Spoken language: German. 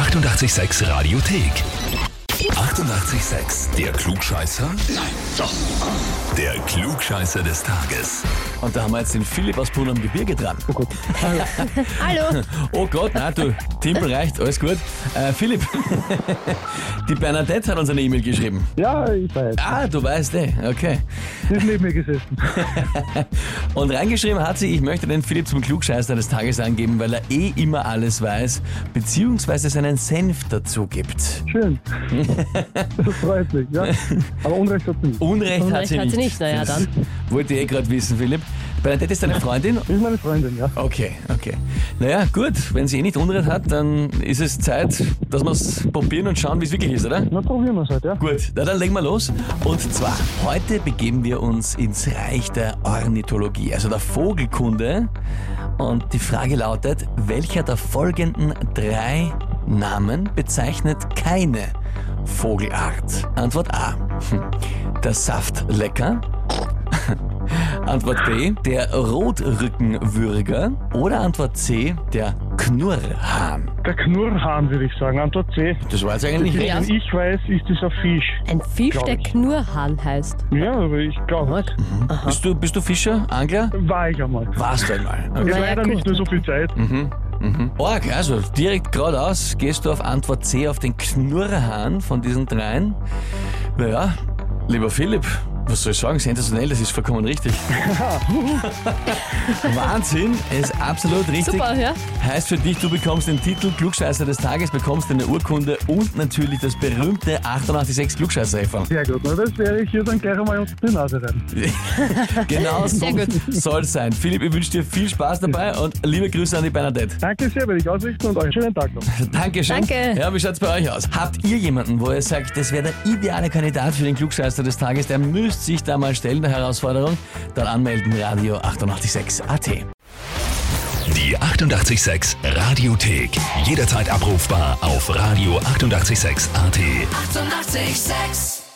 886 Radiothek. 88,6. Der Klugscheißer? Nein, doch. Der Klugscheißer des Tages. Und da haben wir jetzt den Philipp aus Brunn am Gebirge dran. Hallo. Oh Gott, nein, du, Timpel reicht, alles gut. Äh, Philipp, die Bernadette hat uns eine E-Mail geschrieben. Ja, ich weiß. Ah, du weißt eh, okay. Sie ist neben mir gesessen. Und reingeschrieben hat sie, ich möchte den Philipp zum Klugscheißer des Tages angeben, weil er eh immer alles weiß, beziehungsweise seinen Senf dazu gibt. Schön. Das freut mich, ja. Aber Unrecht hat sie nicht. Unrecht, hat Unrecht sie hat nicht. sie nicht, na ja, Das Wollte ich eh gerade wissen, Philipp. Bernadette ist deine Freundin? Ist meine Freundin, ja. Okay, okay. Naja, gut, wenn sie eh nicht Unrecht hat, dann ist es Zeit, dass wir es probieren und schauen, wie es wirklich ist, oder? Na, probieren wir es halt, ja. Gut, na dann legen wir los. Und zwar, heute begeben wir uns ins Reich der Ornithologie, also der Vogelkunde. Und die Frage lautet, welcher der folgenden drei Namen bezeichnet keine Vogelart? Antwort A. Der Saftlecker. Antwort B, der Rotrückenwürger. Oder Antwort C, der Knurrhahn. Der Knurrhahn, würde ich sagen. Antwort C. Das war jetzt eigentlich. Ja. Wenn ich weiß, ist dieser Fisch. Ein Fisch, Glaub der ich. Knurrhahn heißt. Ja, aber ich glaube, Bist du, bist du Fischer, Angler? war ich einmal. Warst du einmal. Ist Okay. Na ja, leider gut. nicht mehr so viel Zeit. Org, also direkt geradeaus gehst du auf Antwort C, auf den Knurrhahn von diesen dreien. Naja, lieber Philipp, was soll ich sagen, sensationell, das ist vollkommen richtig. Wahnsinn, ist absolut richtig. Super, ja? Heißt für dich, du bekommst den Titel Klugscheißer des Tages, bekommst eine Urkunde und natürlich das berühmte 886 klugscheißer -Häferl. Sehr gut. Na, das werde ich hier dann gleich einmal unter die Nase rein. Genau so Sehr gut. soll es sein. Philipp, ich wünsche dir viel Spaß dabei und liebe Grüße an die Bernadette. Danke sehr, werde ich ausrichten und euch einen schönen Tag noch. Dankeschön. Danke. Ja, wie schaut's bei euch aus? Habt ihr jemanden, wo ihr sagt, das wäre der ideale Kandidat für den Klugscheißer des Tages, der müsste sich da mal stellen, der Herausforderung? Dann anmelden, Radio 886 AT. Die 88,6 Radiothek. Jederzeit abrufbar auf radio886.at. 88,6. Eighty-eight, sex.